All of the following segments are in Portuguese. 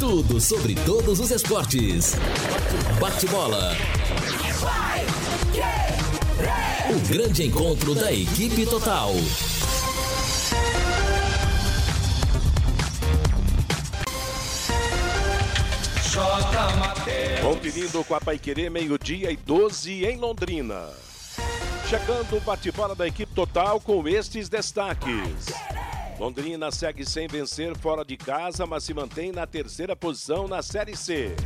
Tudo sobre todos os esportes. Bate-bola. O grande encontro da equipe total. Conferindo com a Paiquerê, meio-dia e 12 em Londrina. Chegando o bate-bola da equipe total com estes destaques. Londrina segue sem vencer fora de casa, mas se mantém na terceira posição na Série C.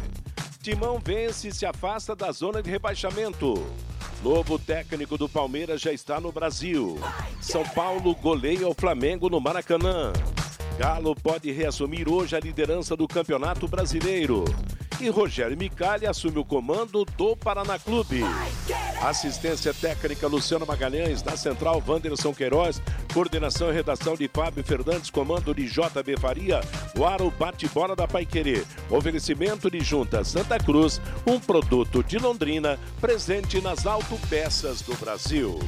Timão vence e se afasta da zona de rebaixamento. Novo técnico do Palmeiras já está no Brasil. São Paulo goleia o Flamengo no Maracanã. Galo pode reassumir hoje a liderança do Campeonato Brasileiro. E Rogério Micali assume o comando do Paraná Clube. Assistência técnica Luciano Magalhães, na central Wanderson Queiroz, coordenação e redação de Fábio Fernandes, comando de JB Faria, o Aro bate-bola da Paiquerê. Oferecimento de Junta Santa Cruz, um produto de Londrina, presente nas autopeças do Brasil.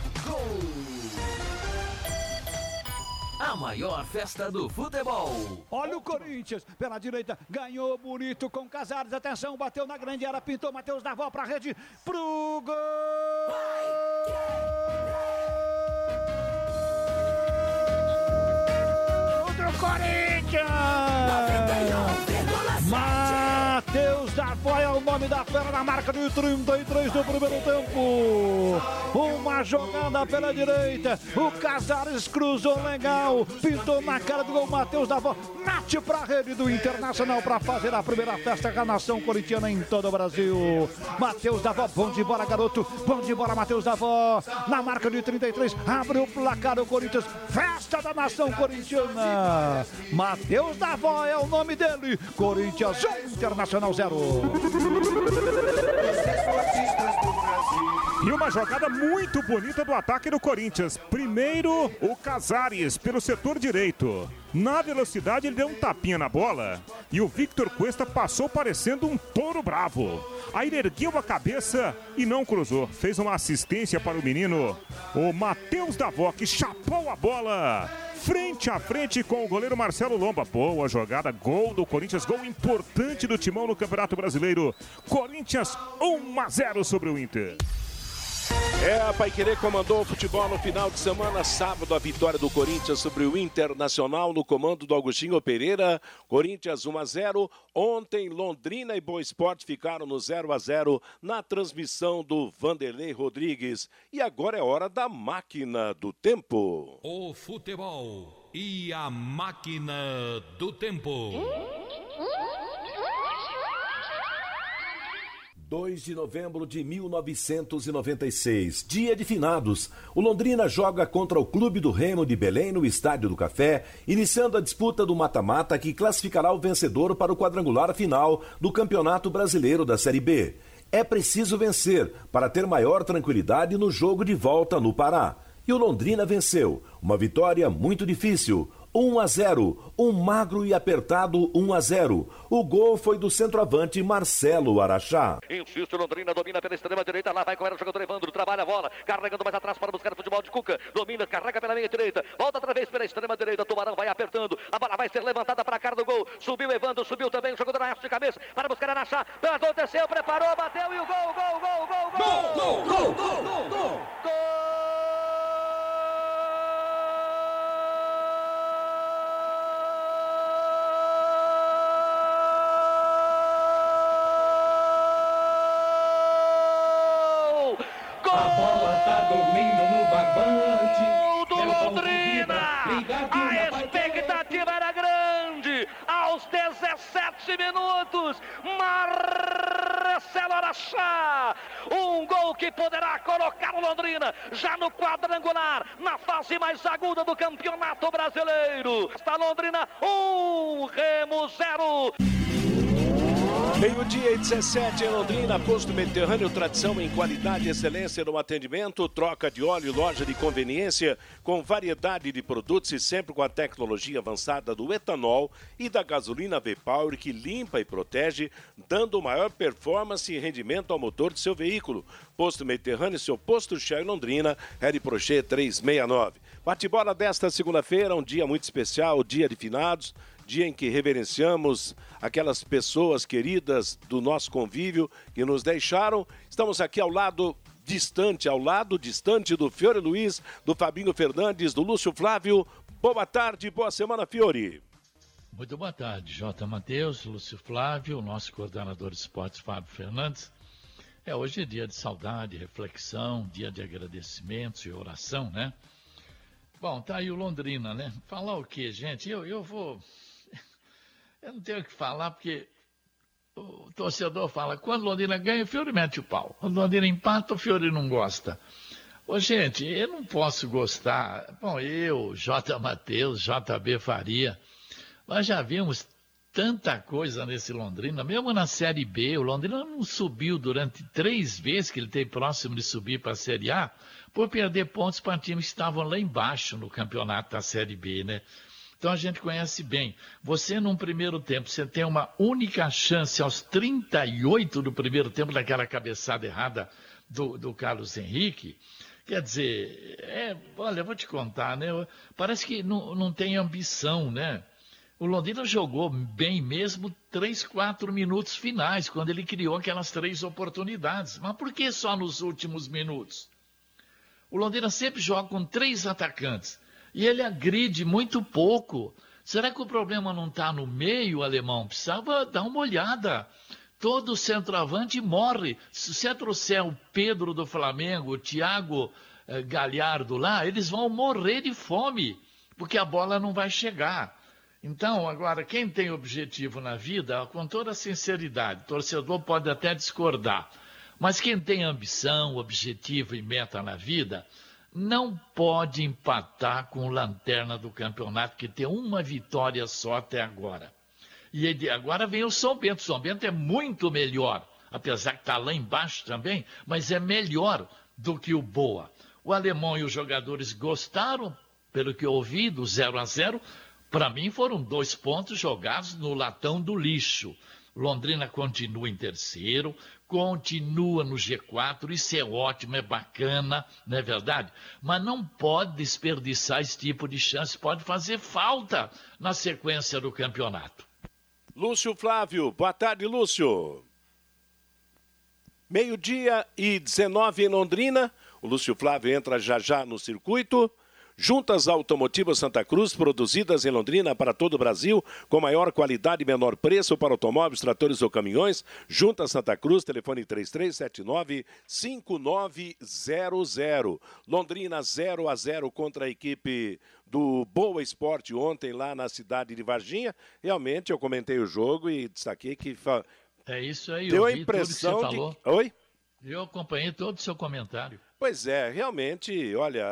A maior festa do futebol. Olha o Corinthians pela direita, ganhou bonito com Casares. Atenção, bateu na grande área, pintou Matheus Davó para a rede, pro gol! Do Corinthians! Matheus Davó é o nome da fera na marca de 33 do primeiro tempo. Uma jogada pela direita. O Casares cruzou legal. Pintou na cara do gol. Matheus Davó mate para a rede do Internacional para fazer a primeira festa com a nação corintiana em todo o Brasil. Matheus Davó, bom de bola, garoto. Bom de bola, Matheus Davó. Na marca de 33, abre o placar do Corinthians. Festa da nação corintiana. Matheus Davó é o nome dele. Corinthians 1, Internacional 0. E uma jogada muito bonita do ataque do Corinthians. Primeiro, o Casares pelo setor direito. Na velocidade, ele deu um tapinha na bola e o Victor Cuesta passou parecendo um touro bravo. Aí ele ergueu a cabeça e não cruzou. Fez uma assistência para o menino, o Matheus Davó, que chapou a bola frente a frente com o goleiro Marcelo Lomba. Boa jogada, gol do Corinthians, gol importante do Timão no Campeonato Brasileiro. Corinthians 1 a 0 sobre o Inter. É, a Paiquerê comandou o futebol no final de semana, sábado, a vitória do Corinthians sobre o Internacional no comando do Agostinho Pereira. Corinthians 1 a 0. Ontem, Londrina e Boa Esporte ficaram no 0 a 0 na transmissão do Vanderlei Rodrigues. E agora é hora da máquina do tempo. O futebol e a máquina do tempo. 2 de novembro de 1996, dia de finados. O Londrina joga contra o Clube do Remo de Belém no Estádio do Café, iniciando a disputa do mata-mata que classificará o vencedor para o quadrangular final do Campeonato Brasileiro da Série B. É preciso vencer para ter maior tranquilidade no jogo de volta no Pará. E o Londrina venceu. Uma vitória muito difícil. 1 a 0, um magro e apertado 1 a 0. O gol foi do centroavante Marcelo Araxá. Insiste Londrina, domina pela extrema direita, lá vai com o jogador Evandro, trabalha a bola, carregando mais atrás para buscar o futebol de Cuca, domina, carrega pela meia direita, volta outra vez pela extrema direita, Tubarão vai apertando, a bola vai ser levantada para a cara do gol, subiu Evandro, subiu também o jogador Araxá de cabeça para buscar Araxá, aconteceu, preparou, bateu e o gol, gol, gol, gol, gol! Gol, gol, gol, gol! Minutos. Marcelo Araxá. Um gol que poderá colocar o Londrina já no quadrangular, na fase mais aguda do Campeonato Brasileiro. Está Londrina, um, Remo zero. Meio-dia e 17 em Londrina, posto Mediterrâneo, tradição em qualidade excelência no atendimento, troca de óleo loja de conveniência com variedade de produtos e sempre com a tecnologia avançada do etanol e da gasolina V-Power que limpa e protege, dando maior performance e rendimento ao motor de seu veículo. Posto Mediterrâneo, seu posto Shell Londrina, Harry Prochet 369. Bate-bola desta segunda-feira, um dia muito especial, dia de finados dia em que reverenciamos aquelas pessoas queridas do nosso convívio que nos deixaram. Estamos aqui ao lado distante, ao lado distante do Fiore Luiz, do Fabinho Fernandes, do Lúcio Flávio. Boa tarde, boa semana, Fiore. Muito boa tarde, J. Matheus, Lúcio Flávio, nosso coordenador de esportes, Fábio Fernandes. É, hoje é dia de saudade, reflexão, dia de agradecimentos e oração, né? Bom, tá aí o Londrina, né? Falar o quê, gente? Eu, eu vou eu não tenho o que falar, porque o torcedor fala, quando Londrina ganha, o Fiore mete o pau. Quando Londrina empata, o Fiore não gosta. Ô, gente, eu não posso gostar. Bom, eu, J. Matheus, JB Faria, nós já vimos tanta coisa nesse Londrina, mesmo na Série B, o Londrina não subiu durante três vezes que ele teve próximo de subir para a Série A, por perder pontos para times que estavam lá embaixo no campeonato da Série B, né? Então a gente conhece bem. Você, num primeiro tempo, você tem uma única chance aos 38 do primeiro tempo, daquela cabeçada errada do, do Carlos Henrique. Quer dizer, é, olha, vou te contar, né? Parece que não, não tem ambição, né? O Londrina jogou bem mesmo três, quatro minutos finais, quando ele criou aquelas três oportunidades. Mas por que só nos últimos minutos? O Londrina sempre joga com três atacantes. E ele agride muito pouco. Será que o problema não está no meio, alemão? Precisava dar uma olhada. Todo centroavante morre. Se você trouxer o Pedro do Flamengo, o Thiago eh, Galhardo lá, eles vão morrer de fome, porque a bola não vai chegar. Então, agora, quem tem objetivo na vida, com toda sinceridade, torcedor pode até discordar, mas quem tem ambição, objetivo e meta na vida, não pode empatar com o lanterna do campeonato, que tem uma vitória só até agora. E ele, agora vem o São Bento. O São Bento é muito melhor, apesar que está lá embaixo também, mas é melhor do que o Boa. O alemão e os jogadores gostaram, pelo que eu ouvi, do 0 a 0 Para mim foram dois pontos jogados no latão do lixo. Londrina continua em terceiro, continua no G4, isso é ótimo, é bacana, não é verdade? Mas não pode desperdiçar esse tipo de chance, pode fazer falta na sequência do campeonato. Lúcio Flávio, boa tarde, Lúcio. Meio-dia e 19 em Londrina. O Lúcio Flávio entra já já no circuito. Juntas Automotivas Santa Cruz, produzidas em Londrina para todo o Brasil, com maior qualidade e menor preço para automóveis, tratores ou caminhões. Juntas Santa Cruz, telefone 3379-5900. Londrina 0 a 0 contra a equipe do Boa Esporte ontem lá na cidade de Varginha. Realmente eu comentei o jogo e destaquei que. É isso aí, deu a impressão de. Oi? Eu acompanhei todo o seu comentário. Pois é, realmente, olha,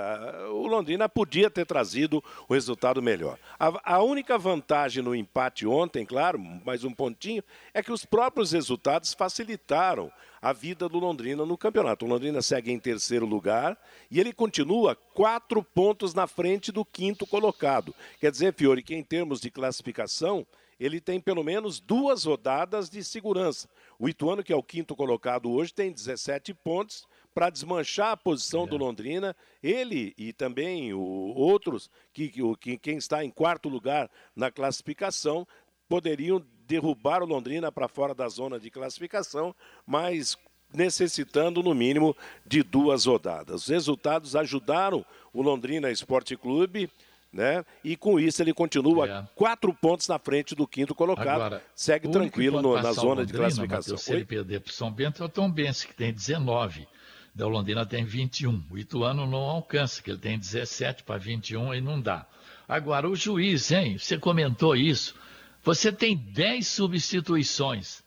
o Londrina podia ter trazido o resultado melhor. A, a, única vantagem no empate ontem, claro, mais um pontinho, é que os próprios resultados facilitaram a vida do Londrina no campeonato. O Londrina segue em terceiro lugar e ele continua quatro pontos na frente do quinto colocado. Quer dizer, Fiore, que em termos de classificação, ele tem pelo menos duas rodadas de segurança. O Ituano, que é o quinto colocado hoje, tem 17 pontos para desmanchar a posição é. do Londrina. Ele e também o, outros, que, que, quem está em quarto lugar na classificação, poderiam derrubar o Londrina para fora da zona de classificação, mas necessitando no mínimo de duas rodadas. Os resultados ajudaram o Londrina Esporte Clube. Né? E com isso ele continua é. quatro pontos na frente do quinto colocado. Agora, Segue tranquilo no, na zona Londrina, de classificação. Mateus, se ele perder para o São Bento, é o Tom Benz, que tem 19 da Londrina tem 21. O Ituano não alcança, que ele tem 17 para 21 e não dá. Agora, o juiz, hein? Você comentou isso. Você tem 10 substituições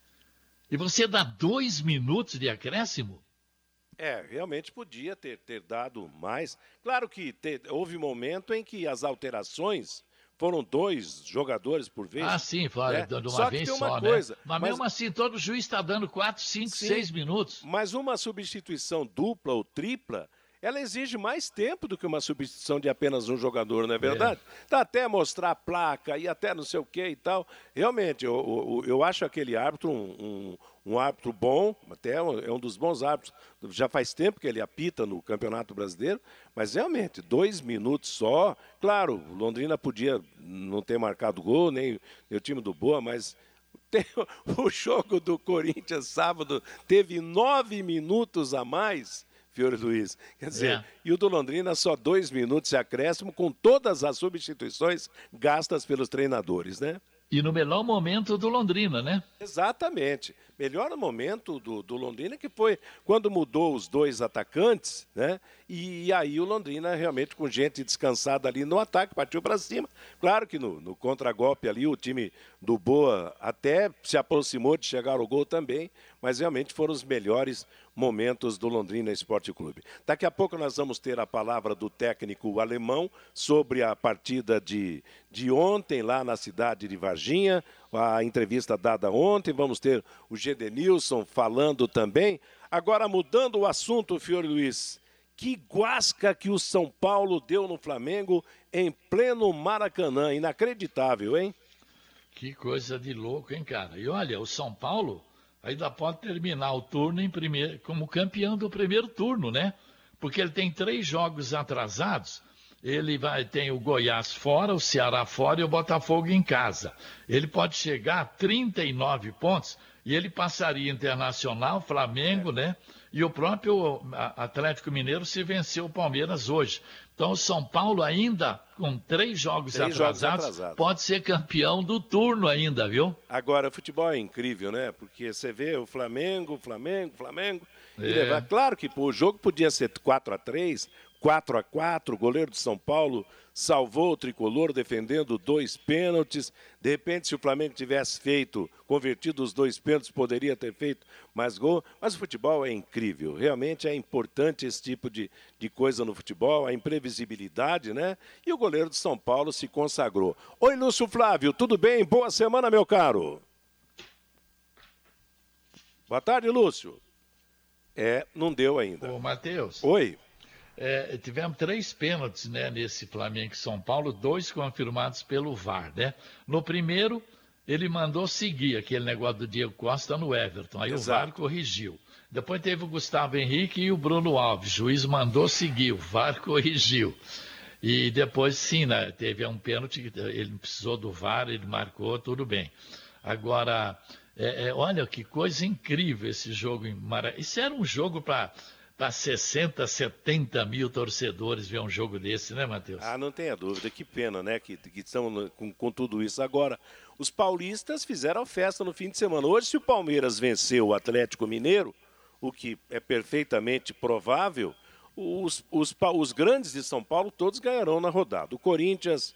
e você dá dois minutos de acréscimo? É, realmente podia ter, ter dado mais. Claro que houve momento em que as alterações foram dois jogadores por vez. Ah, sim, foi né? de uma só vez que tem uma só, coisa, né? Mas, mas- mesmo assim, todo juiz está dando 4, 5, Sim. 6 minutos. Mas uma substituição dupla ou tripla, ela exige mais tempo do que uma substituição de apenas um jogador, não é verdade? Tá até mostrar a placa e até não sei o que e tal. Realmente, eu, eu, eu acho aquele árbitro um, um, um árbitro bom, até um- é um dos bons árbitros. Já faz tempo que ele apita no Campeonato Brasileiro, mas realmente, dois minutos só. Claro, Londrina podia não ter marcado gol, nem, o time do Boa, mas o jogo do Corinthians sábado teve nove minutos a mais, Fiore Luiz. Quer dizer, É. e o do Londrina só dois minutos de acréscimo com todas as substituições gastas pelos treinadores, né? E no melhor momento do Londrina, né? Exatamente. Melhor momento do, do Londrina que foi quando mudou os dois atacantes, né? E, aí o Londrina realmente com gente descansada ali no ataque, partiu para cima. Claro que no, no contragolpe ali o time do Boa até se aproximou de chegar ao gol também, mas realmente foram os melhores momentos do Londrina Esporte Clube. Daqui a pouco nós vamos ter a palavra do técnico alemão sobre a partida de, de ontem lá na cidade de Varginha, a entrevista dada ontem. Vamos ter o Gedenilson falando também. Agora, mudando o assunto, Fiore Luiz, que guasca que o São Paulo deu no Flamengo em pleno Maracanã. Inacreditável, hein? Que coisa de louco, hein, cara? E olha, o São Paulo ainda pode terminar o turno primeiro, como campeão do primeiro turno, né? Porque ele tem três jogos atrasados. Ele vai tem o Goiás fora, o Ceará fora e o Botafogo em casa. Ele pode chegar a 39 pontos e ele passaria Internacional, Flamengo, né? E o próprio Atlético Mineiro se venceu o Palmeiras hoje. Então o São Paulo ainda com três jogos, Três jogos atrasados, atrasados. pode ser campeão do turno ainda, viu? Agora, o futebol é incrível, né? Porque você vê o Flamengo, Flamengo, Flamengo. É. Claro que pô, o jogo podia ser 4 a 3 4 a 4 O goleiro de São Paulo salvou o tricolor defendendo dois pênaltis. De repente, se o Flamengo tivesse feito, convertido os dois pênaltis, poderia ter feito mais gol. Mas o futebol é incrível. Realmente é importante esse tipo de, de coisa no futebol, a imprevisibilidade, né? E o goleiro de São Paulo se consagrou. Oi, Lúcio Flávio, tudo bem? Boa semana, meu caro. Boa tarde, Lúcio. É, não deu ainda. Ô, Matheus, Oi. É, tivemos três pênaltis né, nesse Flamengo e São Paulo, dois confirmados pelo VAR. Né? No primeiro, ele mandou seguir aquele negócio do Diego Costa no Everton. Aí Exato. o VAR corrigiu. Depois teve o Gustavo Henrique e o Bruno Alves. O juiz mandou seguir, o VAR corrigiu. E depois, sim, né, teve um pênalti, ele não precisou do VAR, ele marcou, tudo bem. Agora, é, é, olha que coisa incrível esse jogo em Maracanã. Isso era um jogo para 60, 70 mil torcedores ver um jogo desse, né, Matheus? Ah, não tenha dúvida. Que pena, né? Que, que estão com, com tudo isso. Agora, os paulistas fizeram festa no fim de semana. Hoje, se o Palmeiras venceu o Atlético Mineiro, o que é perfeitamente provável, os, os, os grandes de São Paulo todos ganharão na rodada. O Corinthians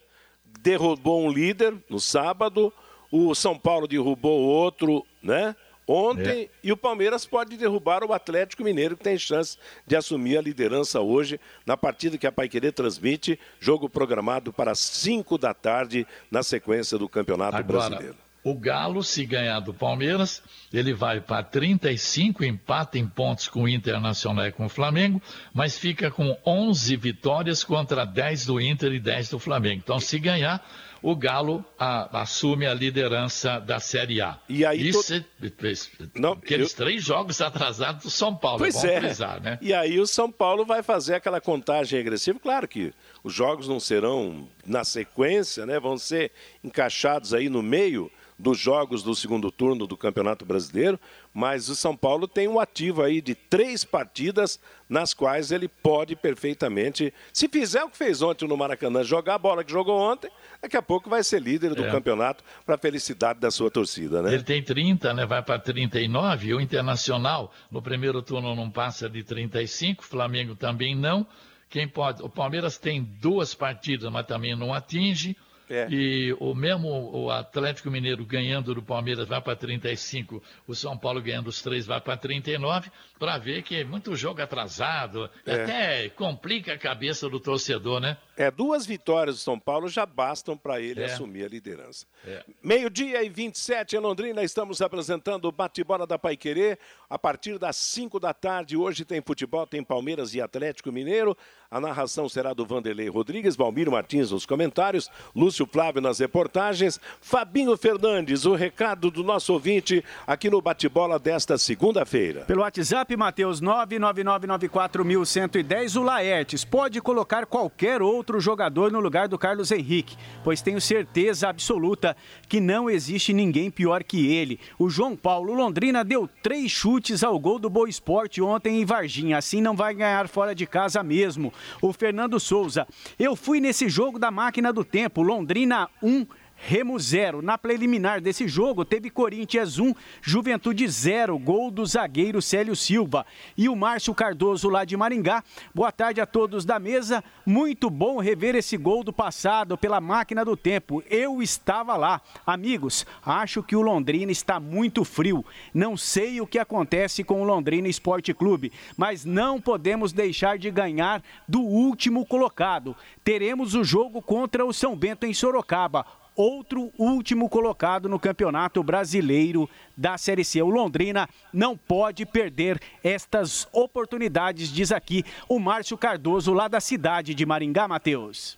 derrubou um líder no sábado, o São Paulo derrubou outro, né? Ontem, e o Palmeiras pode derrubar o Atlético Mineiro, que tem chance de assumir a liderança hoje, na partida que a Paiquerê transmite, jogo programado para 5 da tarde, na sequência do Campeonato Agora, Brasileiro. o Galo, se ganhar do Palmeiras, ele vai para 35, empata em pontos com o Internacional e com o Flamengo, mas fica com 11 vitórias contra 10 do Inter e 10 do Flamengo. Então, se ganhar, o Galo a- assume a liderança da Série A. E aí Isso, to- é- Não, aqueles eu- três jogos atrasados do São Paulo, Pois é é. frisar, né? E aí o São Paulo vai fazer aquela contagem regressiva. Claro que os jogos não serão na sequência, né? Vão ser encaixados aí no meio dos jogos do segundo turno do Campeonato Brasileiro, mas o São Paulo tem um ativo aí de três partidas nas quais ele pode perfeitamente, se fizer o que fez ontem no Maracanã, jogar a bola que jogou ontem, daqui a pouco vai ser líder do É. campeonato para a felicidade da sua torcida, né? Ele tem 30, né? Vai para 39. E o Internacional, no primeiro turno, não passa de 35. O Flamengo também não. Quem pode. O Palmeiras tem duas partidas, mas também não atinge. É. E o mesmo o Atlético Mineiro ganhando do Palmeiras vai para 35, o São Paulo ganhando os três vai para 39, para ver que é muito jogo atrasado, É. até complica a cabeça do torcedor, né? É, duas vitórias do São Paulo já bastam para ele É. assumir a liderança. É. Meio-dia e 27 em Londrina, estamos apresentando o bate-bola da Paiquerê. A partir das 5 da tarde, hoje tem futebol, tem Palmeiras e Atlético Mineiro. A narração será do Vanderlei Rodrigues, Valmiro Martins nos comentários, Lúcio Flávio nas reportagens, Fabinho Fernandes, o recado do nosso ouvinte aqui no bate-bola desta segunda-feira. Pelo WhatsApp, Matheus 999941110, o Laertes pode colocar qualquer outro jogador no lugar do Carlos Henrique, pois tenho certeza absoluta que não existe ninguém pior que ele. O João Paulo Londrina deu três chutes ao gol do Boa Esporte ontem em Varginha, assim não vai ganhar fora de casa mesmo. O Fernando Souza, eu fui nesse jogo da máquina do tempo, Londrina 1. Remo 0. Na preliminar desse jogo, teve Corinthians 1, Juventude 0, gol do zagueiro Célio Silva. E o Márcio Cardoso lá de Maringá. Boa tarde a todos da mesa. Muito bom rever esse gol do passado pela máquina do tempo. Eu estava lá. Amigos, acho que o Londrina está muito frio. Não sei o que acontece com o Londrina Esporte Clube, mas não podemos deixar de ganhar do último colocado. Teremos o jogo contra o São Bento em Sorocaba outro último colocado no Campeonato Brasileiro da Série C. O Londrina não pode perder estas oportunidades, diz aqui o Márcio Cardoso, lá da cidade de Maringá, Matheus.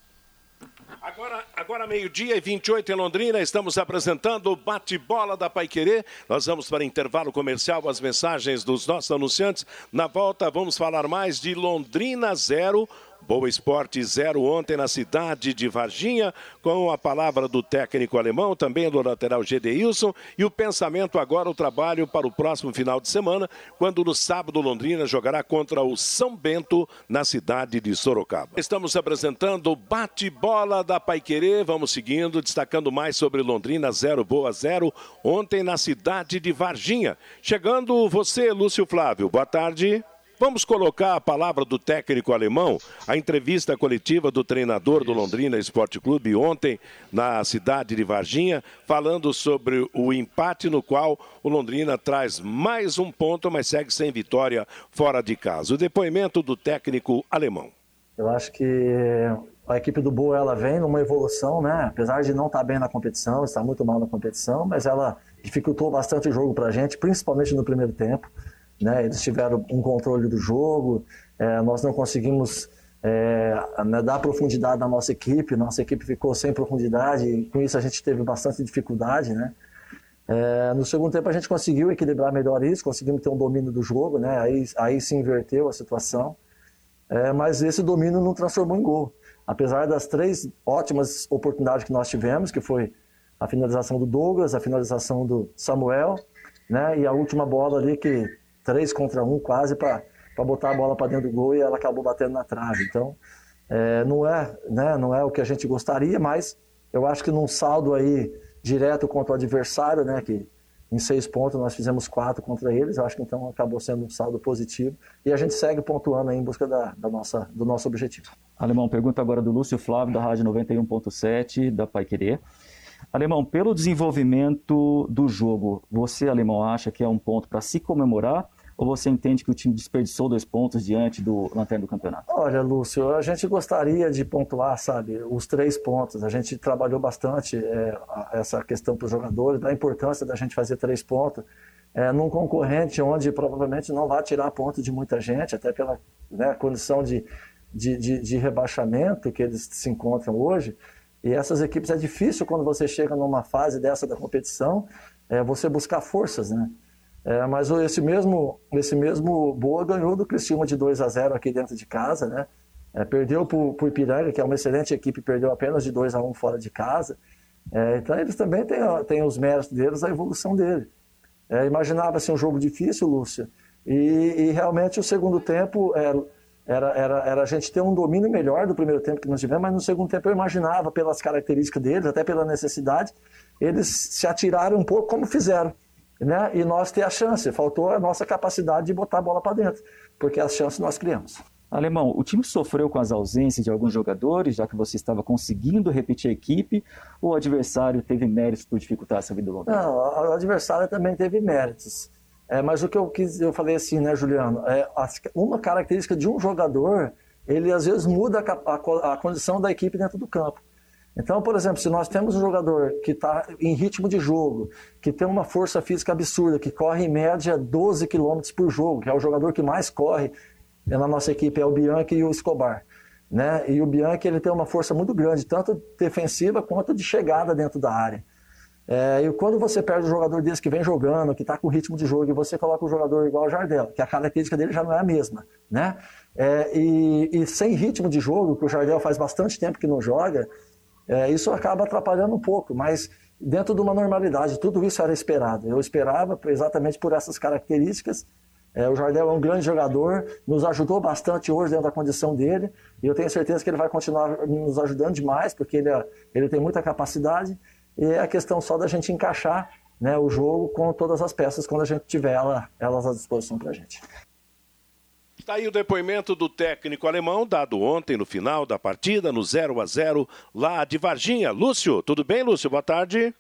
Agora, agora meio-dia e 28 em Londrina, estamos apresentando o bate-bola da Paiquerê. Nós vamos para intervalo comercial, as mensagens dos nossos anunciantes. Na volta, vamos falar mais de Londrina 0. Boa Esporte 0 ontem na cidade de Varginha, com a palavra do técnico alemão, também do lateral Gedeilson, e o pensamento agora, o trabalho para o próximo final de semana, quando no sábado Londrina jogará contra o São Bento na cidade de Sorocaba. Estamos apresentando o bate-bola da Paiquerê, vamos seguindo, destacando mais sobre Londrina 0, Boa 0, ontem na cidade de Varginha. Chegando você, Lúcio Flávio, boa tarde. Vamos colocar a palavra do técnico alemão, a entrevista coletiva do treinador do Londrina Esporte Clube ontem na cidade de Varginha, falando sobre o empate no qual o Londrina traz mais um ponto, mas segue sem vitória fora de casa. O depoimento do técnico alemão. Eu acho que a equipe do Boa ela vem numa evolução, né? Apesar de não estar bem na competição, está muito mal na competição, mas ela dificultou bastante o jogo para a gente, principalmente no primeiro tempo. Né, eles tiveram um controle do jogo, é, nós não conseguimos é, né, dar profundidade na nossa equipe, nossa equipe ficou sem profundidade e com isso a gente teve bastante dificuldade. Né? É, no segundo tempo a gente conseguiu equilibrar melhor isso, conseguimos ter um domínio do jogo, né? aí, aí se inverteu a situação, é, mas esse domínio não transformou em gol. Apesar das três ótimas oportunidades que nós tivemos, que foi a finalização do Douglas, a finalização do Samuel, né? e a última bola ali que três contra um quase para botar a bola para dentro do gol e ela acabou batendo na trave. Então, é, não, é, né, não é o que a gente gostaria, mas eu acho que num saldo aí direto contra o adversário, né, que em seis pontos nós fizemos quatro contra eles, eu acho que então acabou sendo um saldo positivo e a gente segue pontuando aí em busca da, da nossa, do nosso objetivo. Alemão, pergunta agora do Lúcio Flávio, da Rádio 91.7, da Pai Querer. Alemão, pelo desenvolvimento do jogo, você, Alemão, acha que é um ponto para se comemorar ou você entende que o time desperdiçou dois pontos diante do lanterna do campeonato? Olha, Lúcio, a gente gostaria de pontuar, sabe, os três pontos. A gente trabalhou bastante é, essa questão para os jogadores, da importância da gente fazer três pontos. É, num concorrente onde provavelmente não vai tirar ponto de muita gente, até pela né, condição de, de, de, de rebaixamento que eles se encontram hoje. E essas equipes é difícil quando você chega numa fase dessa da competição, é, você buscar forças, né? É, mas esse mesmo, esse mesmo Boa ganhou do Criciúma de 2 a 0 aqui dentro de casa, né? É, perdeu para o Ipiranga, que é uma excelente equipe, perdeu apenas de 2 a 1 fora de casa. É, então eles também têm, têm os méritos deles, a evolução dele. É, Imaginava-se um jogo difícil, Lúcia, e, e, realmente o segundo tempo era, era, era, a gente ter um domínio melhor do primeiro tempo que nós tivemos, mas no segundo tempo eu imaginava, pelas características deles, até pela necessidade, eles se atiraram um pouco como fizeram né? e nós ter a chance. Faltou a nossa capacidade de botar a bola para dentro, porque as chances nós criamos. Alemão, o time sofreu com as ausências de alguns jogadores, já que você estava conseguindo repetir a equipe, ou o adversário teve méritos por dificultar essa vida longa? Não, o adversário também teve méritos. É, mas o que eu quis, eu falei assim, né, Juliano? É, uma característica de um jogador, ele às vezes muda a, a, a condição da equipe dentro do campo. Então, por exemplo, se nós temos um jogador que está em ritmo de jogo, que tem uma força física absurda, que corre em média 12 km por jogo, que é o jogador que mais corre na nossa equipe, é o Bianchi e o Escobar. Né? E o Bianchi ele tem uma força muito grande, tanto defensiva quanto de chegada dentro da área. É, e quando você perde um jogador desse que vem jogando, que está com ritmo de jogo, e você coloca um jogador igual o Jardel, que a característica dele já não é a mesma, né? É, e, e, sem ritmo de jogo, que o Jardel faz bastante tempo que não joga, é, isso acaba atrapalhando um pouco, mas dentro de uma normalidade, tudo isso era esperado. Eu esperava exatamente por essas características é, o Jardel é um grande jogador, nos ajudou bastante hoje dentro da condição dele, e eu tenho certeza que ele vai continuar nos ajudando demais, porque ele, é, ele tem muita capacidade, e é a questão só da gente encaixar né, o jogo com todas as peças quando a gente tiver ela, elas à disposição para a gente. Está aí o depoimento do técnico alemão, dado ontem no final da partida, no 0 a 0 lá de Varginha. Lúcio, tudo bem, Lúcio? Boa tarde.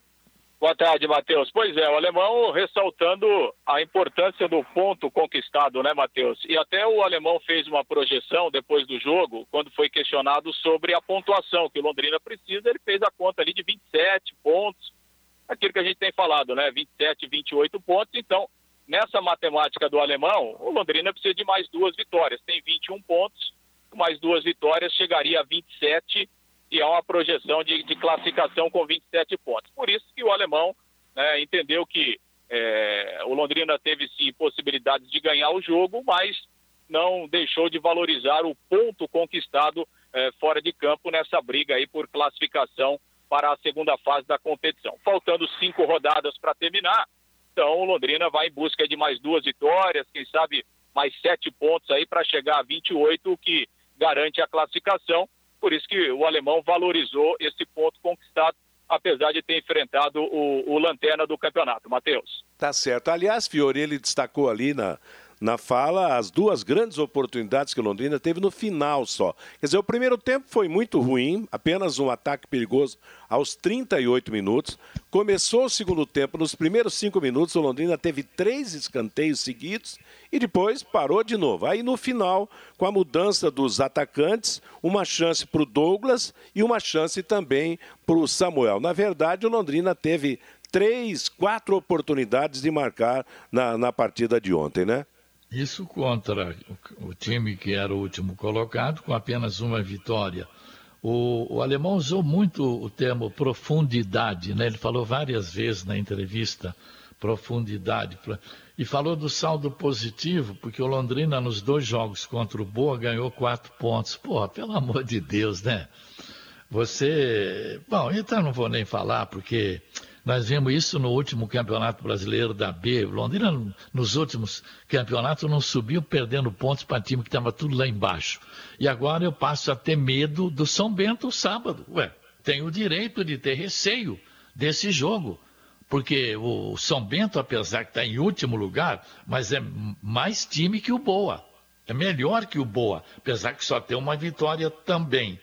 Boa tarde, Matheus. Pois é, o alemão ressaltando a importância do ponto conquistado, né, Matheus? E até o alemão fez uma projeção depois do jogo, quando foi questionado sobre a pontuação que o Londrina precisa, ele fez a conta ali de 27 pontos, aquilo que a gente tem falado, né? 27, 28 pontos. Então, nessa matemática do alemão, o Londrina precisa de mais duas vitórias. Tem 21 pontos, mais duas vitórias chegaria a 27 e há uma projeção de, de, classificação com 27 pontos. Por isso que o alemão né, entendeu que é, o Londrina teve sim possibilidades de ganhar o jogo, mas não deixou de valorizar o ponto conquistado é, fora de campo nessa briga aí por classificação para a segunda fase da competição. Faltando cinco rodadas para terminar, então o Londrina vai em busca de mais duas vitórias, quem sabe mais sete pontos aí para chegar a 28, o que garante a classificação por isso que o alemão valorizou esse ponto conquistado, apesar de ter enfrentado o, o lanterna do campeonato. Matheus. Tá certo. Aliás, Fiore, ele destacou ali na, na fala as duas grandes oportunidades que Londrina teve no final só. Quer dizer, o primeiro tempo foi muito ruim, apenas um ataque perigoso aos 38 minutos. Começou o segundo tempo, nos primeiros cinco minutos, o Londrina teve três escanteios seguidos e depois parou de novo. Aí no final, com a mudança dos atacantes, uma chance para o Douglas e uma chance também para o Samuel. Na verdade, o Londrina teve três, quatro oportunidades de marcar na, na partida de ontem, né? Isso contra o, time que era o último colocado, com apenas uma vitória. O, o, alemão usou muito o termo profundidade, né? ele falou várias vezes na entrevista profundidade. E falou do saldo positivo, porque o Londrina, nos dois jogos contra o Boa, ganhou quatro pontos. Porra, pelo amor de Deus, né? Você. Bom, então não vou nem falar, porque nós vimos isso no último campeonato brasileiro da B. Londrina, nos últimos campeonatos, não subiu perdendo pontos para time que estava tudo lá embaixo. E agora eu passo a ter medo do São Bento sábado. Ué, tenho o direito de ter receio desse jogo. Porque o São Bento, apesar de estar em último lugar, mas é mais time que o Boa. É melhor que o Boa, apesar que só tem uma vitória também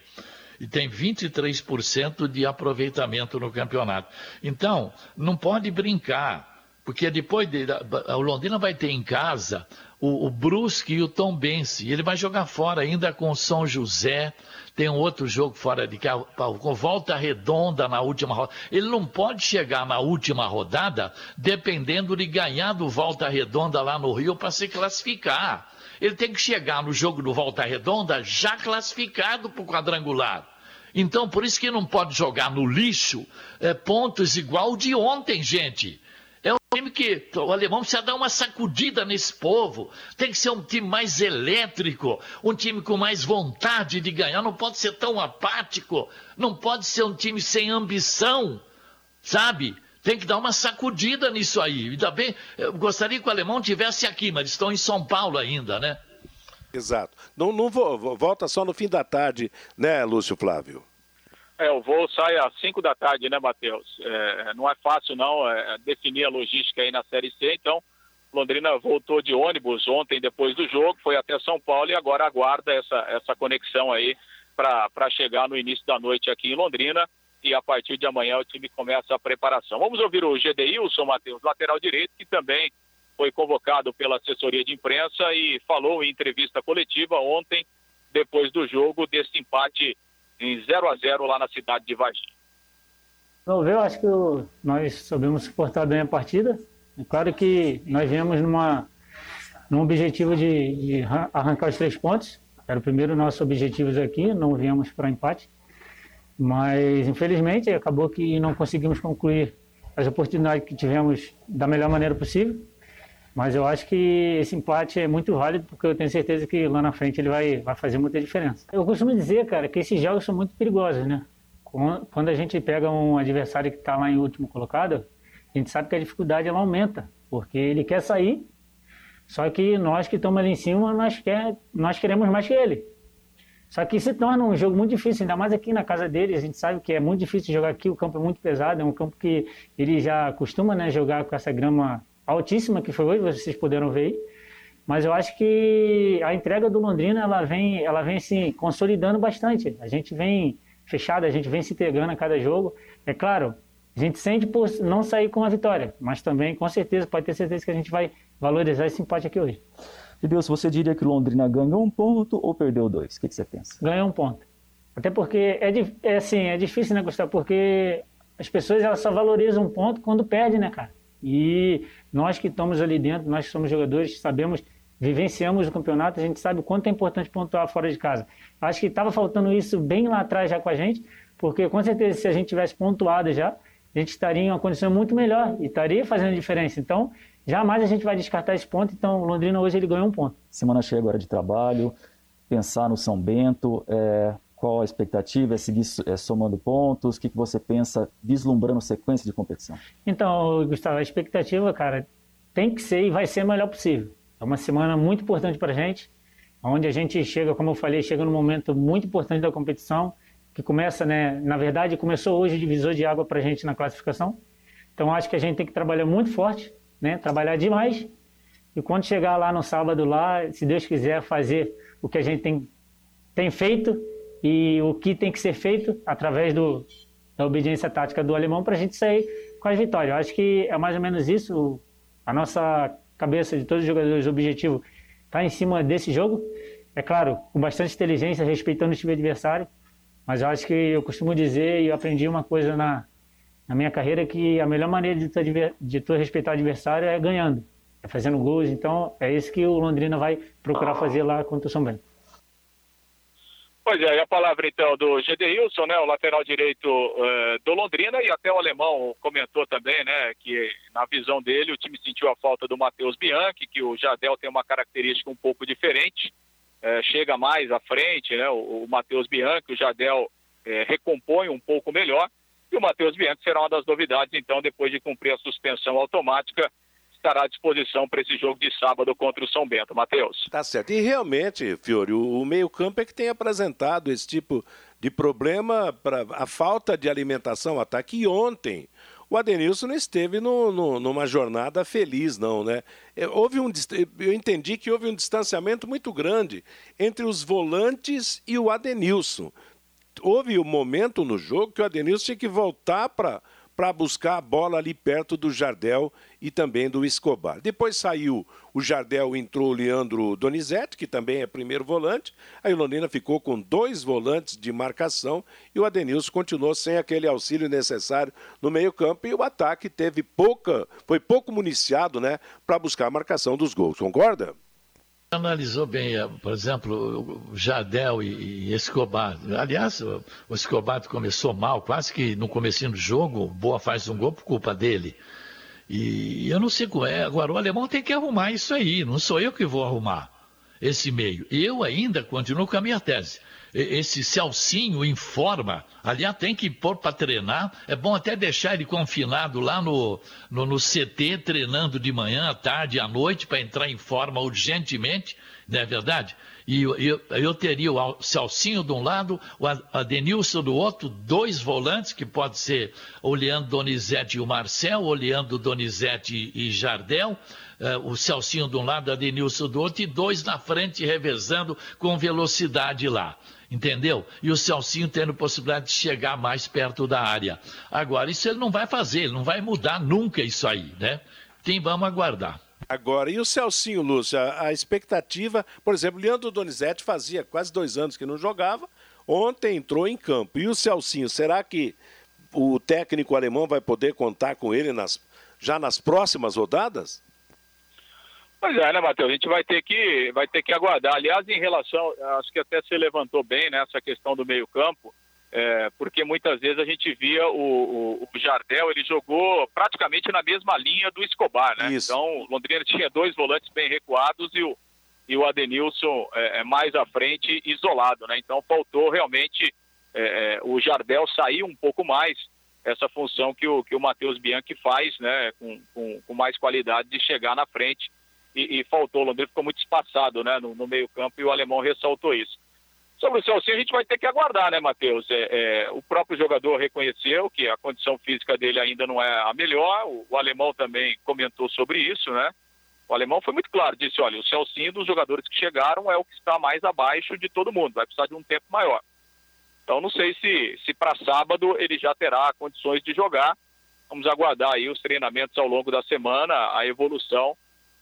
e tem 23% de aproveitamento no campeonato. Então, não pode brincar, porque depois de, o Londrina vai ter em casa o, o Brusque e o Tom Bense, e ele vai jogar fora ainda com o São José, tem um outro jogo fora de casa, com volta redonda na última rodada. Ele não pode chegar na última rodada dependendo de ganhar do volta redonda lá no Rio para se classificar. Ele tem que chegar no jogo do Volta Redonda já classificado para o quadrangular. Então, por isso que não pode jogar no lixo é, pontos igual de ontem, gente. É um time que o alemão precisa dar uma sacudida nesse povo. Tem que ser um time mais elétrico, um time com mais vontade de ganhar. Não pode ser tão apático. Não pode ser um time sem ambição, sabe? Tem que dar uma sacudida nisso aí. Ainda bem, eu gostaria que o alemão tivesse aqui, mas estão em São Paulo ainda, né? Exato. Não, não vou, volta só no fim da tarde, né, Lúcio Flávio? É, o voo sai às 5 da tarde, né, Matheus? É, não é fácil, não, é, definir a logística aí na Série C, então Londrina voltou de ônibus ontem depois do jogo, foi até São Paulo e agora aguarda essa, essa conexão aí para chegar no início da noite aqui em Londrina e a partir de amanhã o time começa a preparação. Vamos ouvir o Gedeilson Matheus, lateral direito, que também foi convocado pela assessoria de imprensa e falou em entrevista coletiva ontem depois do jogo, desse empate em 0 a 0 lá na cidade de Varginha. Não, eu acho que nós soubemos suportar bem a partida. É claro que nós viemos numa, num objetivo de, de arrancar os três pontos. Era o primeiro nosso objetivo aqui, não viemos para empate. Mas, infelizmente, acabou que não conseguimos concluir as oportunidades que tivemos da melhor maneira possível. Mas eu acho que esse empate é muito válido, porque eu tenho certeza que lá na frente ele vai, vai fazer muita diferença. Eu costumo dizer, cara, que esses jogos são muito perigosos, né? Quando a gente pega um adversário que está lá em último colocado, a gente sabe que a dificuldade ela aumenta, porque ele quer sair, só que nós que estamos ali em cima, nós, quer, nós queremos mais que ele. Só que se torna um jogo muito difícil, ainda mais aqui na casa dele. A gente sabe que é muito difícil jogar aqui, o campo é muito pesado, é um campo que ele já costuma né, jogar com essa grama altíssima que foi hoje, vocês puderam ver aí. Mas eu acho que a entrega do Londrina ela vem, ela vem se consolidando bastante. A gente vem fechado, a gente vem se integrando a cada jogo. É claro, a gente sente por não sair com a vitória, mas também com certeza pode ter certeza que a gente vai valorizar esse empate aqui hoje. E Deus, você diria que Londrina ganhou um ponto ou perdeu dois? O que, que você pensa? Ganhou um ponto. Até porque é, é assim, é difícil, né, Gustavo? Porque as pessoas elas só valorizam um ponto quando perde, né, cara? E nós que estamos ali dentro, nós que somos jogadores, sabemos, vivenciamos o campeonato, a gente sabe o quanto é importante pontuar fora de casa. Acho que estava faltando isso bem lá atrás já com a gente, porque com certeza se a gente tivesse pontuado já, a gente estaria em uma condição muito melhor e estaria fazendo diferença. Então, jamais a gente vai descartar esse ponto. Então, o Londrina hoje ele ganhou um ponto. Semana cheia agora de trabalho, pensar no São Bento, é, qual a expectativa? É seguir é, somando pontos? O que, que você pensa vislumbrando sequência de competição? Então, Gustavo, a expectativa, cara, tem que ser e vai ser a melhor possível. É uma semana muito importante para a gente, onde a gente chega, como eu falei, chega num momento muito importante da competição, que começa, né? Na verdade, começou hoje o divisor de água para a gente na classificação. Então, acho que a gente tem que trabalhar muito forte, né? Trabalhar demais. E quando chegar lá no sábado, lá, se Deus quiser, fazer o que a gente tem, tem feito e o que tem que ser feito através do, da obediência tática do alemão para a gente sair com a vitória. Eu acho que é mais ou menos isso. A nossa cabeça de todos os jogadores, o objetivo está em cima desse jogo. É claro, com bastante inteligência, respeitando o time adversário. Mas eu acho que eu costumo dizer e aprendi uma coisa na, na minha carreira que a melhor maneira de tu, de tu respeitar o adversário é ganhando, é fazendo gols. Então é isso que o Londrina vai procurar fazer lá contra o São Bento. Pois é, e a palavra então do Gedeilson, né, o lateral direito uh, do Londrina, e até o alemão comentou também, né, que na visão dele o time sentiu a falta do Matheus Bianchi, que o Jadel tem uma característica um pouco diferente, uh, chega mais à frente, né, o, o Matheus Bianchi, o Jadel uh, recompõe um pouco melhor, e o Matheus Bianchi será uma das novidades, então, depois de cumprir a suspensão automática estará à disposição para esse jogo de sábado contra o São Bento. Matheus. Tá certo. E realmente, Fiore, o, meio-campo é que tem apresentado esse tipo de problema para a falta de alimentação, ataque. E ontem o Adenilson não esteve no, no, numa jornada feliz, não, né? É, houve um, eu entendi que houve um distanciamento muito grande entre os volantes e o Adenilson. Houve um momento no jogo que o Adenilson tinha que voltar para para buscar a bola ali perto do Jardel e também do Escobar. Depois saiu o Jardel, entrou o Leandro Donizete, que também é primeiro volante. Aí o Londrina ficou com dois volantes de marcação e o Adenilson continuou sem aquele auxílio necessário no meio-campo e o ataque teve pouca, foi pouco municiado, né, para buscar a marcação dos gols. Concorda? Analisou bem, eh, por exemplo, Jardel e, Escobar. Aliás, o Escobar começou mal, quase que no começo do jogo, Boa faz um gol por culpa dele. E eu não sei como é. Agora, o alemão tem que arrumar isso aí, não sou eu que vou arrumar esse meio. Eu ainda continuo com a minha tese esse Celcinho em forma, aliás, tem que pôr para treinar. É bom até deixar ele confinado lá no, no, no CT, treinando de manhã, à tarde, à noite, para entrar em forma urgentemente, não é verdade? E eu, eu, teria o Celcinho de um lado, o Adenilson do outro, dois volantes, que pode ser o Leandro Donizete e o Marcel, o Leandro Donizete e Jardel, uh, o Celcinho de um lado, o Adenilson do outro, e dois na frente revezando com velocidade lá entendeu? E o Celcinho tendo possibilidade de chegar mais perto da área. Agora, isso ele não vai fazer, ele não vai mudar nunca isso aí, né? Tem, vamos aguardar. Agora, e o Celcinho, Lúcio? A, a expectativa, por exemplo, Leandro Donizete fazia quase dois anos que não jogava, ontem entrou em campo. E o Celcinho, será que o técnico alemão vai poder contar com ele nas, já nas próximas rodadas? Pois é, né, Matheus? A gente vai ter que vai ter que aguardar. Aliás, em relação, acho que até você levantou bem né, questão do meio campo, é, porque muitas vezes a gente via o, o, o, Jardel, ele jogou praticamente na mesma linha do Escobar, né? Isso. Então, o Londrina tinha dois volantes bem recuados e o, e o Adenilson é, é mais à frente, isolado, né? Então, faltou realmente é, é, o Jardel sair um pouco mais essa função que o, que o Matheus Bianchi faz, né? Com, com, com mais qualidade de chegar na frente e, e faltou. O Londrina ficou muito espaçado né, no, no meio-campo e o alemão ressaltou isso. Sobre o Celcinho, a gente vai ter que aguardar, né, Matheus? É, é, o próprio jogador reconheceu que a condição física dele ainda não é a melhor, o, o, alemão também comentou sobre isso, né? O alemão foi muito claro, disse: olha, o Celcinho dos jogadores que chegaram é o que está mais abaixo de todo mundo, vai precisar de um tempo maior. Então, não sei se, se para sábado ele já terá condições de jogar. Vamos aguardar aí os treinamentos ao longo da semana, a evolução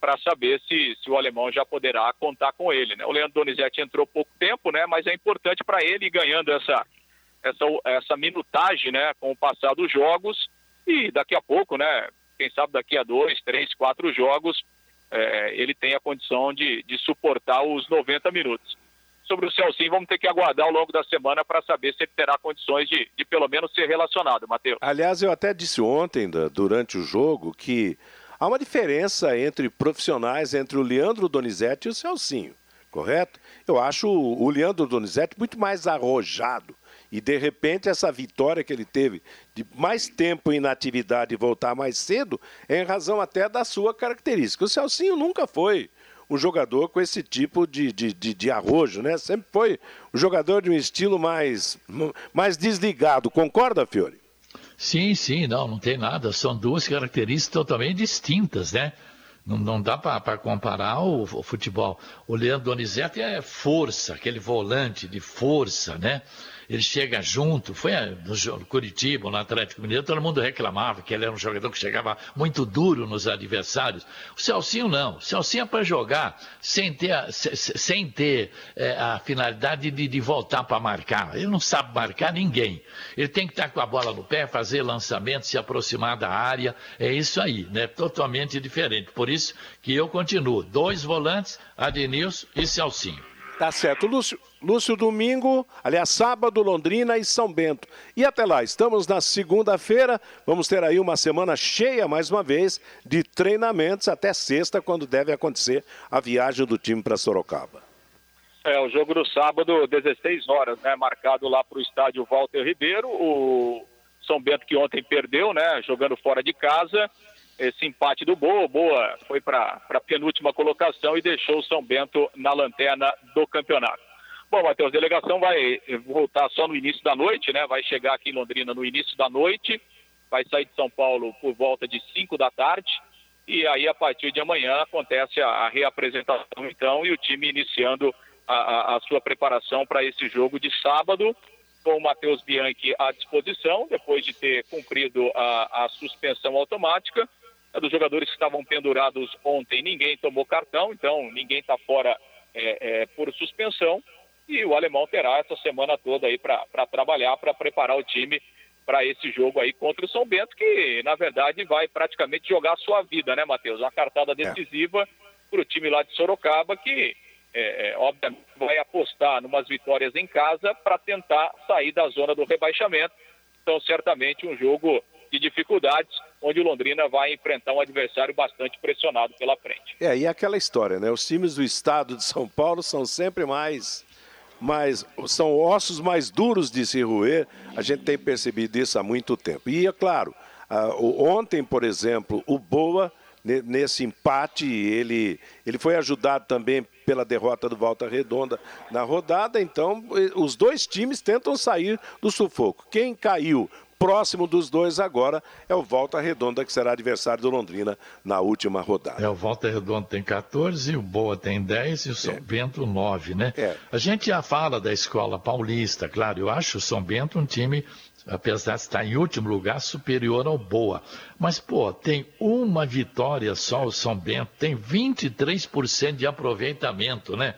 para saber se, se o alemão já poderá contar com ele. Né? O Leandro Donizete entrou pouco tempo, né? mas é importante para ele ganhando essa, essa, essa minutagem né? com o passar dos jogos e daqui a pouco, né? quem sabe daqui a dois, três, quatro jogos, é, ele tem a condição de, de suportar os 90 minutos. Sobre o Celcinho, vamos ter que aguardar ao longo da semana para saber se ele terá condições de, de pelo menos ser relacionado, Matheus. Aliás, eu até disse ontem, durante o jogo, que Há uma diferença entre profissionais, entre o Leandro Donizete e o Celcinho, correto? Eu acho o Leandro Donizete muito mais arrojado. E de repente essa vitória que ele teve de mais tempo em atividade e voltar mais cedo é em razão até da sua característica. O Celcinho nunca foi um jogador com esse tipo de, de, de, de arrojo, né? Sempre foi um jogador de um estilo mais, mais desligado. Concorda, Fiore? Sim, sim, não, não tem nada. São duas características totalmente distintas, né? Não, não dá para comparar o, o, futebol. O Leandro Donizete é força, aquele volante de força, né? Ele chega junto. Foi no Curitiba, no Atlético Mineiro, todo mundo reclamava que ele era um jogador que chegava muito duro nos adversários. O Celcinho não. O Celcinho é para jogar sem ter, sem ter é, a finalidade de, de voltar para marcar. Ele não sabe marcar ninguém. Ele tem que estar com a bola no pé, fazer lançamento, se aproximar da área. É isso aí, né? Totalmente diferente. Por isso que eu continuo. Dois volantes, Adenilson e Celcinho. Tá certo. Lúcio, Lúcio, domingo, aliás, sábado, Londrina e São Bento. E até lá, estamos na segunda-feira, vamos ter aí uma semana cheia, mais uma vez, de treinamentos até sexta, quando deve acontecer a viagem do time para Sorocaba. É, o jogo do sábado, 16 horas, né? Marcado lá para o estádio Walter Ribeiro. O São Bento que ontem perdeu, né? Jogando fora de casa esse empate do Boa. Boa foi para a penúltima colocação e deixou o São Bento na lanterna do campeonato. Bom, Matheus, a delegação vai voltar só no início da noite, né? Vai chegar aqui em Londrina no início da noite, vai sair de São Paulo por volta de 5 da tarde. E aí, a partir de amanhã, acontece a, reapresentação, então, e o time iniciando a, a, a sua preparação para esse jogo de sábado, com o Matheus Bianchi à disposição, depois de ter cumprido a, a suspensão automática dos jogadores que estavam pendurados ontem, ninguém tomou cartão, então ninguém está fora é, é, por suspensão. E o alemão terá essa semana toda aí para trabalhar, para preparar o time para esse jogo aí contra o São Bento, que na verdade vai praticamente jogar a sua vida, né, Matheus? Uma cartada é. decisiva é. para o time lá de Sorocaba, que é, é, obviamente vai apostar numas vitórias em casa para tentar sair da zona do rebaixamento. Então, certamente um jogo de dificuldades, onde o Londrina vai enfrentar um adversário bastante pressionado pela frente. É, e aquela história, né? Os times do estado de São Paulo são sempre mais. mais são ossos mais duros de se roer. A gente tem percebido isso há muito tempo. E é claro, ontem, por exemplo, o Boa nesse empate. Ele, ele foi ajudado também pela derrota do Volta Redonda na rodada. Então, os dois times tentam sair do sufoco. Quem caiu Próximo dos dois agora é o Volta Redonda, que será adversário do Londrina na última rodada. É, o Volta Redonda tem 14, o Boa tem 10 e o São é. Bento 9, né? É. A gente já fala da escola paulista, claro, eu acho o São Bento um time apesar de estar em último lugar, superior ao Boa. Mas, pô, tem uma vitória só o São Bento, tem 23% de aproveitamento, né?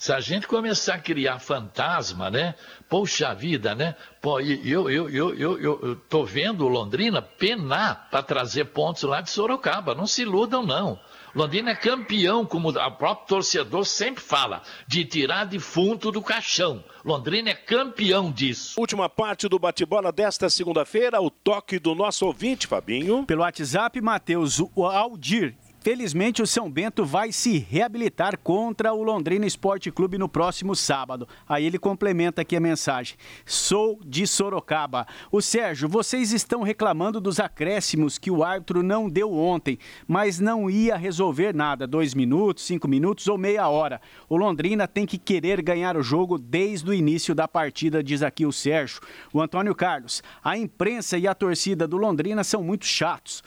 Se a gente começar a criar fantasma, né? Poxa vida, né? Pô, eu, eu, eu, eu, eu, tô vendo o Londrina penar para trazer pontos lá de Sorocaba. Não se iludam, não. Londrina é campeão, como o próprio torcedor sempre fala, de tirar defunto do caixão. Londrina é campeão disso. Última parte do bate-bola desta segunda-feira, o toque do nosso ouvinte, Fabinho. Pelo WhatsApp, Matheus Aldir Felizmente, o São Bento vai se reabilitar contra o Londrina Esporte Clube no próximo sábado. Aí ele complementa aqui a mensagem. Sou de Sorocaba. O Sérgio, vocês estão reclamando dos acréscimos que o árbitro não deu ontem, mas não ia resolver nada. Dois minutos, cinco minutos ou meia hora. O Londrina tem que querer ganhar o jogo desde o início da partida, diz aqui o Sérgio. O Antônio Carlos, a imprensa e a torcida do Londrina são muito chatos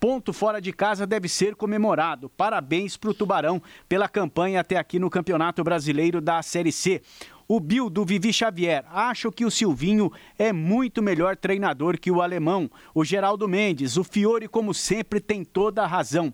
ponto fora de casa deve ser comemorado. Parabéns para o Tubarão pela campanha até aqui no Campeonato Brasileiro da Série C. O Bill do Vivi Xavier. Acho que o Silvinho é muito melhor treinador que o alemão. O Geraldo Mendes. O Fiore, como sempre, tem toda a razão.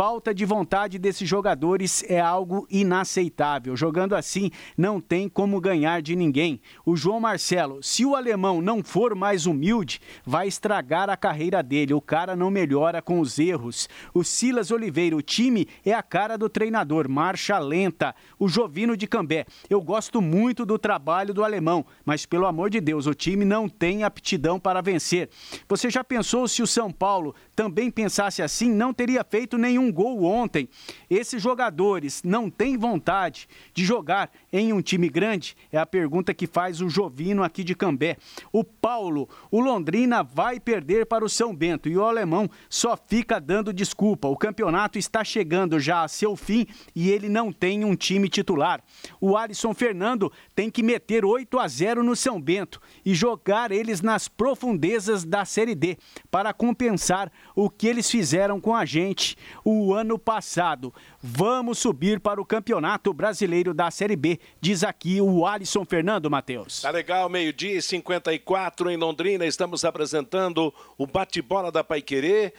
Falta de vontade desses jogadores é algo inaceitável. Jogando assim, não tem como ganhar de ninguém. O João Marcelo, se o alemão não for mais humilde, vai estragar a carreira dele. O cara não melhora com os erros. O Silas Oliveira, o time é a cara do treinador, marcha lenta. O Jovino de Cambé, eu gosto muito do trabalho do alemão, mas pelo amor de Deus, o time não tem aptidão para vencer. Você já pensou se o São Paulo também pensasse assim, não teria feito nenhum um gol ontem. Esses jogadores não têm vontade de jogar em um time grande? É a pergunta que faz o Jovino aqui de Cambé. O Paulo, o Londrina vai perder para o São Bento e o alemão só fica dando desculpa. O campeonato está chegando já a seu fim e ele não tem um time titular. O Alisson Fernando tem que meter 8 a 0 no São Bento e jogar eles nas profundezas da Série D para compensar o que eles fizeram com a gente. O o ano passado. Vamos subir para o Campeonato Brasileiro da Série B, diz aqui o Alisson Fernando Matheus. Tá legal, meio-dia e 54 em Londrina. Estamos apresentando o bate-bola da Paiquerê.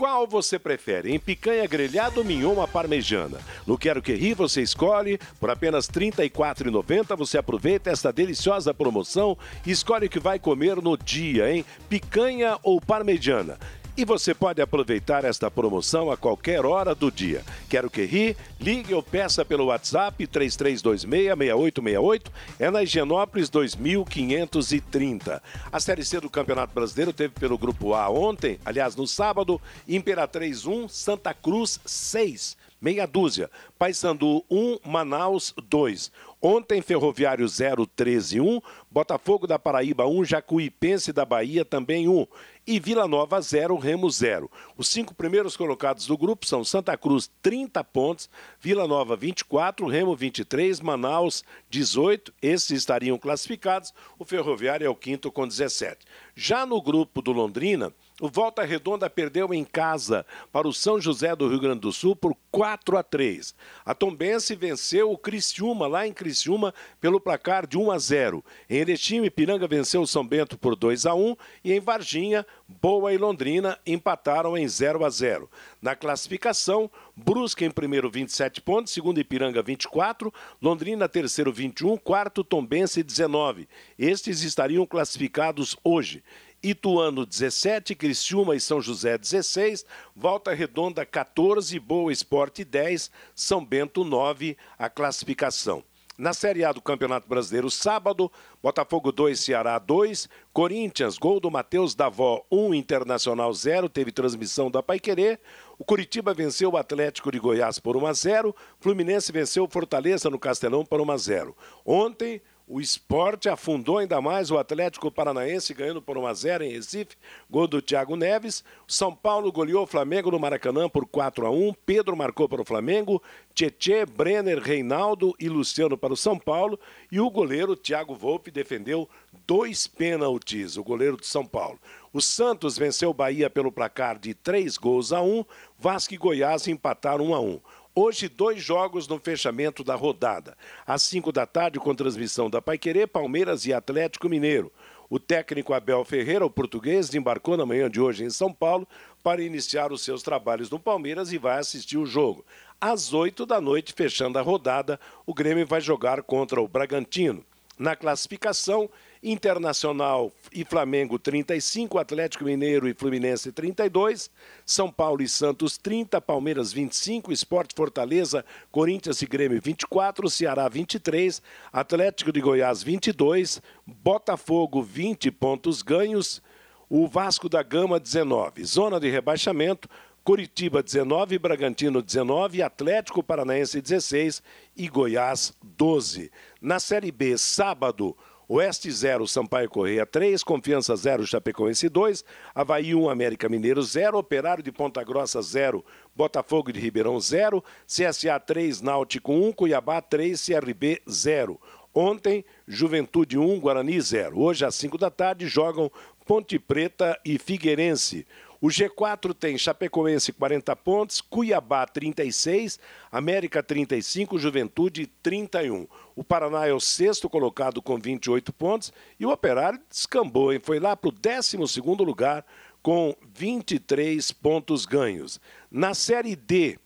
Qual você prefere? Em picanha grelhada ou mignon parmejana? No Quero Que Ri você escolhe. Por apenas R$ 34,90 você aproveita esta deliciosa promoção e escolhe o que vai comer no dia, hein? Picanha ou parmejana? E você pode aproveitar esta promoção a qualquer hora do dia. Quero que ri? Ligue ou peça pelo WhatsApp 3326-6868. É na Higienópolis 2530. A Série C do Campeonato Brasileiro teve pelo Grupo A ontem, aliás, no sábado, Imperatriz 1, Santa Cruz 6 meia dúzia. Paysandu 1, Manaus 2. Ontem, Ferroviário 0, 13 1. Botafogo da Paraíba 1, Jacuipense da Bahia também 1 e Vila Nova 0, Remo 0. Os cinco primeiros colocados do grupo são Santa Cruz 30 pontos, Vila Nova 24, Remo 23, Manaus 18. Esses estariam classificados. O Ferroviário é o quinto com 17. Já no grupo do Londrina, o Volta Redonda perdeu em casa para o São José do Rio Grande do Sul por 4 a 3. A Tombense venceu o Criciúma lá em Criciúma pelo placar de 1 a 0. Em Erechim, Ipiranga venceu o São Bento por 2 a 1 e em Varginha, Boa e Londrina empataram em 0 a 0. Na classificação, Brusque em primeiro 27 pontos, segundo Ipiranga 24, Londrina terceiro 21, quarto Tombense 19. Estes estariam classificados hoje. Ituano 17, Criciúma e São José 16, Volta Redonda 14, Boa Esporte 10, São Bento 9, a classificação. Na Série A do Campeonato Brasileiro, sábado, Botafogo 2, Ceará 2, Corinthians, gol do Matheus Davó 1, Internacional 0, teve transmissão da Paiquerê. O Curitiba venceu o Atlético de Goiás por 1 a 0, Fluminense venceu o Fortaleza no Castelão por 1 a 0. Ontem, O esporte afundou ainda mais o Atlético Paranaense, ganhando por 1x0 em Recife. Gol do Thiago Neves. São Paulo goleou o Flamengo no Maracanã por 4 a 1 Pedro marcou para o Flamengo. Tietê, Brenner, Reinaldo e Luciano para o São Paulo. E o goleiro Thiago Volpe defendeu dois pênaltis, o goleiro de São Paulo. O Santos venceu o Bahia pelo placar de 3 gols a 1. Vasco e Goiás empataram 1 a 1. Hoje, dois jogos no fechamento da rodada. Às 5 da tarde, com transmissão da Paiquerê, Palmeiras e Atlético Mineiro. O técnico Abel Ferreira, o português, embarcou na manhã de hoje em São Paulo para iniciar os seus trabalhos no Palmeiras e vai assistir o jogo. Às 8 da noite, fechando a rodada, o Grêmio vai jogar contra o Bragantino. Na classificação, Internacional e Flamengo 35, Atlético Mineiro e Fluminense 32, São Paulo e Santos 30, Palmeiras 25, Esporte Fortaleza, Corinthians e Grêmio 24, Ceará 23, Atlético de Goiás 22, Botafogo 20 pontos ganhos, o Vasco da Gama 19. Zona de rebaixamento, Curitiba 19, Bragantino 19, Atlético Paranaense 16 e Goiás 12. Na Série B, sábado, Oeste 0, Sampaio Correia 3, Confiança 0, Chapecoense 2, Havaí 1, América Mineiro 0, Operário de Ponta Grossa 0, Botafogo de Ribeirão 0, CSA 3, Náutico 1, Cuiabá 3, CRB 0. Ontem, Juventude 1, Guarani 0. Hoje, às 5 da tarde, jogam Ponte Preta e Figueirense. O G4 tem Chapecoense 40 pontos, Cuiabá 36, América 35, Juventude 31. O Paraná é o sexto colocado com 28 pontos e o Operário descambou, e foi lá para o 12 lugar com 23 pontos ganhos. Na Série D,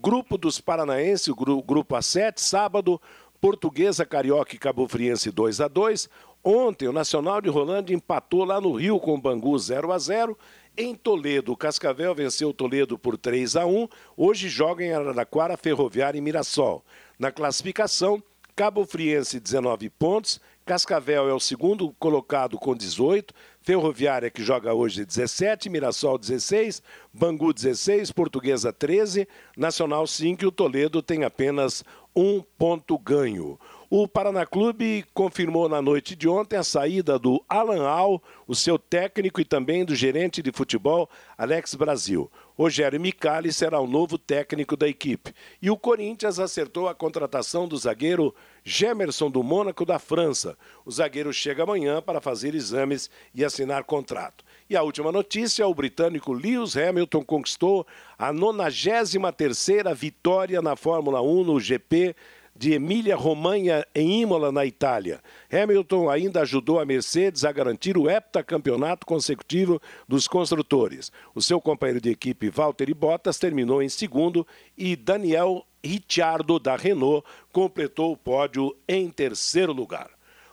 grupo dos paranaenses, o grupo A7, sábado, Portuguesa, Carioca e Cabo Friense 2 a 2 Ontem, o Nacional de Rolândia empatou lá no Rio com o Bangu 0 a 0 em Toledo, Cascavel venceu Toledo por 3 a 1. Hoje joga em Araraquara, Ferroviária e Mirassol. Na classificação, Cabo Friense 19 pontos, Cascavel é o segundo colocado com 18, Ferroviária que joga hoje 17, Mirassol 16, Bangu 16, Portuguesa 13, Nacional 5 e o Toledo tem apenas um ponto ganho. O Paraná Clube confirmou na noite de ontem a saída do Alan Al, o seu técnico e também do gerente de futebol, Alex Brasil. Rogério Micali será o novo técnico da equipe. E o Corinthians acertou a contratação do zagueiro Gemerson do Mônaco da França. O zagueiro chega amanhã para fazer exames e assinar contrato. E a última notícia, o britânico Lewis Hamilton conquistou a 93ª vitória na Fórmula 1 no GP de Emília-Romanha, em Imola, na Itália. Hamilton ainda ajudou a Mercedes a garantir o heptacampeonato consecutivo dos construtores. O seu companheiro de equipe, Valtteri Bottas, terminou em segundo e Daniel Ricciardo, da Renault, completou o pódio em terceiro lugar.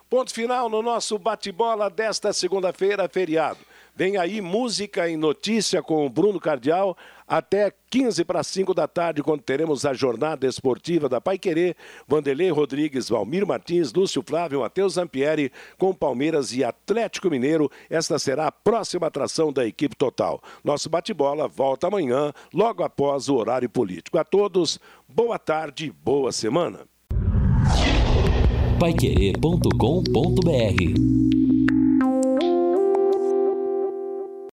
Ponto final no nosso bate-bola desta segunda-feira, feriado. Vem aí música e notícia com o Bruno Cardial até 15 para 5 da tarde, quando teremos a jornada esportiva da Pai Querer, Vanderlei Rodrigues, Valmir Martins, Lúcio Flávio, Matheus Zampieri, com Palmeiras e Atlético Mineiro. Esta será a próxima atração da equipe total. Nosso bate-bola volta amanhã, logo após o horário político. A todos, boa tarde, boa semana. Paiquerê.com.br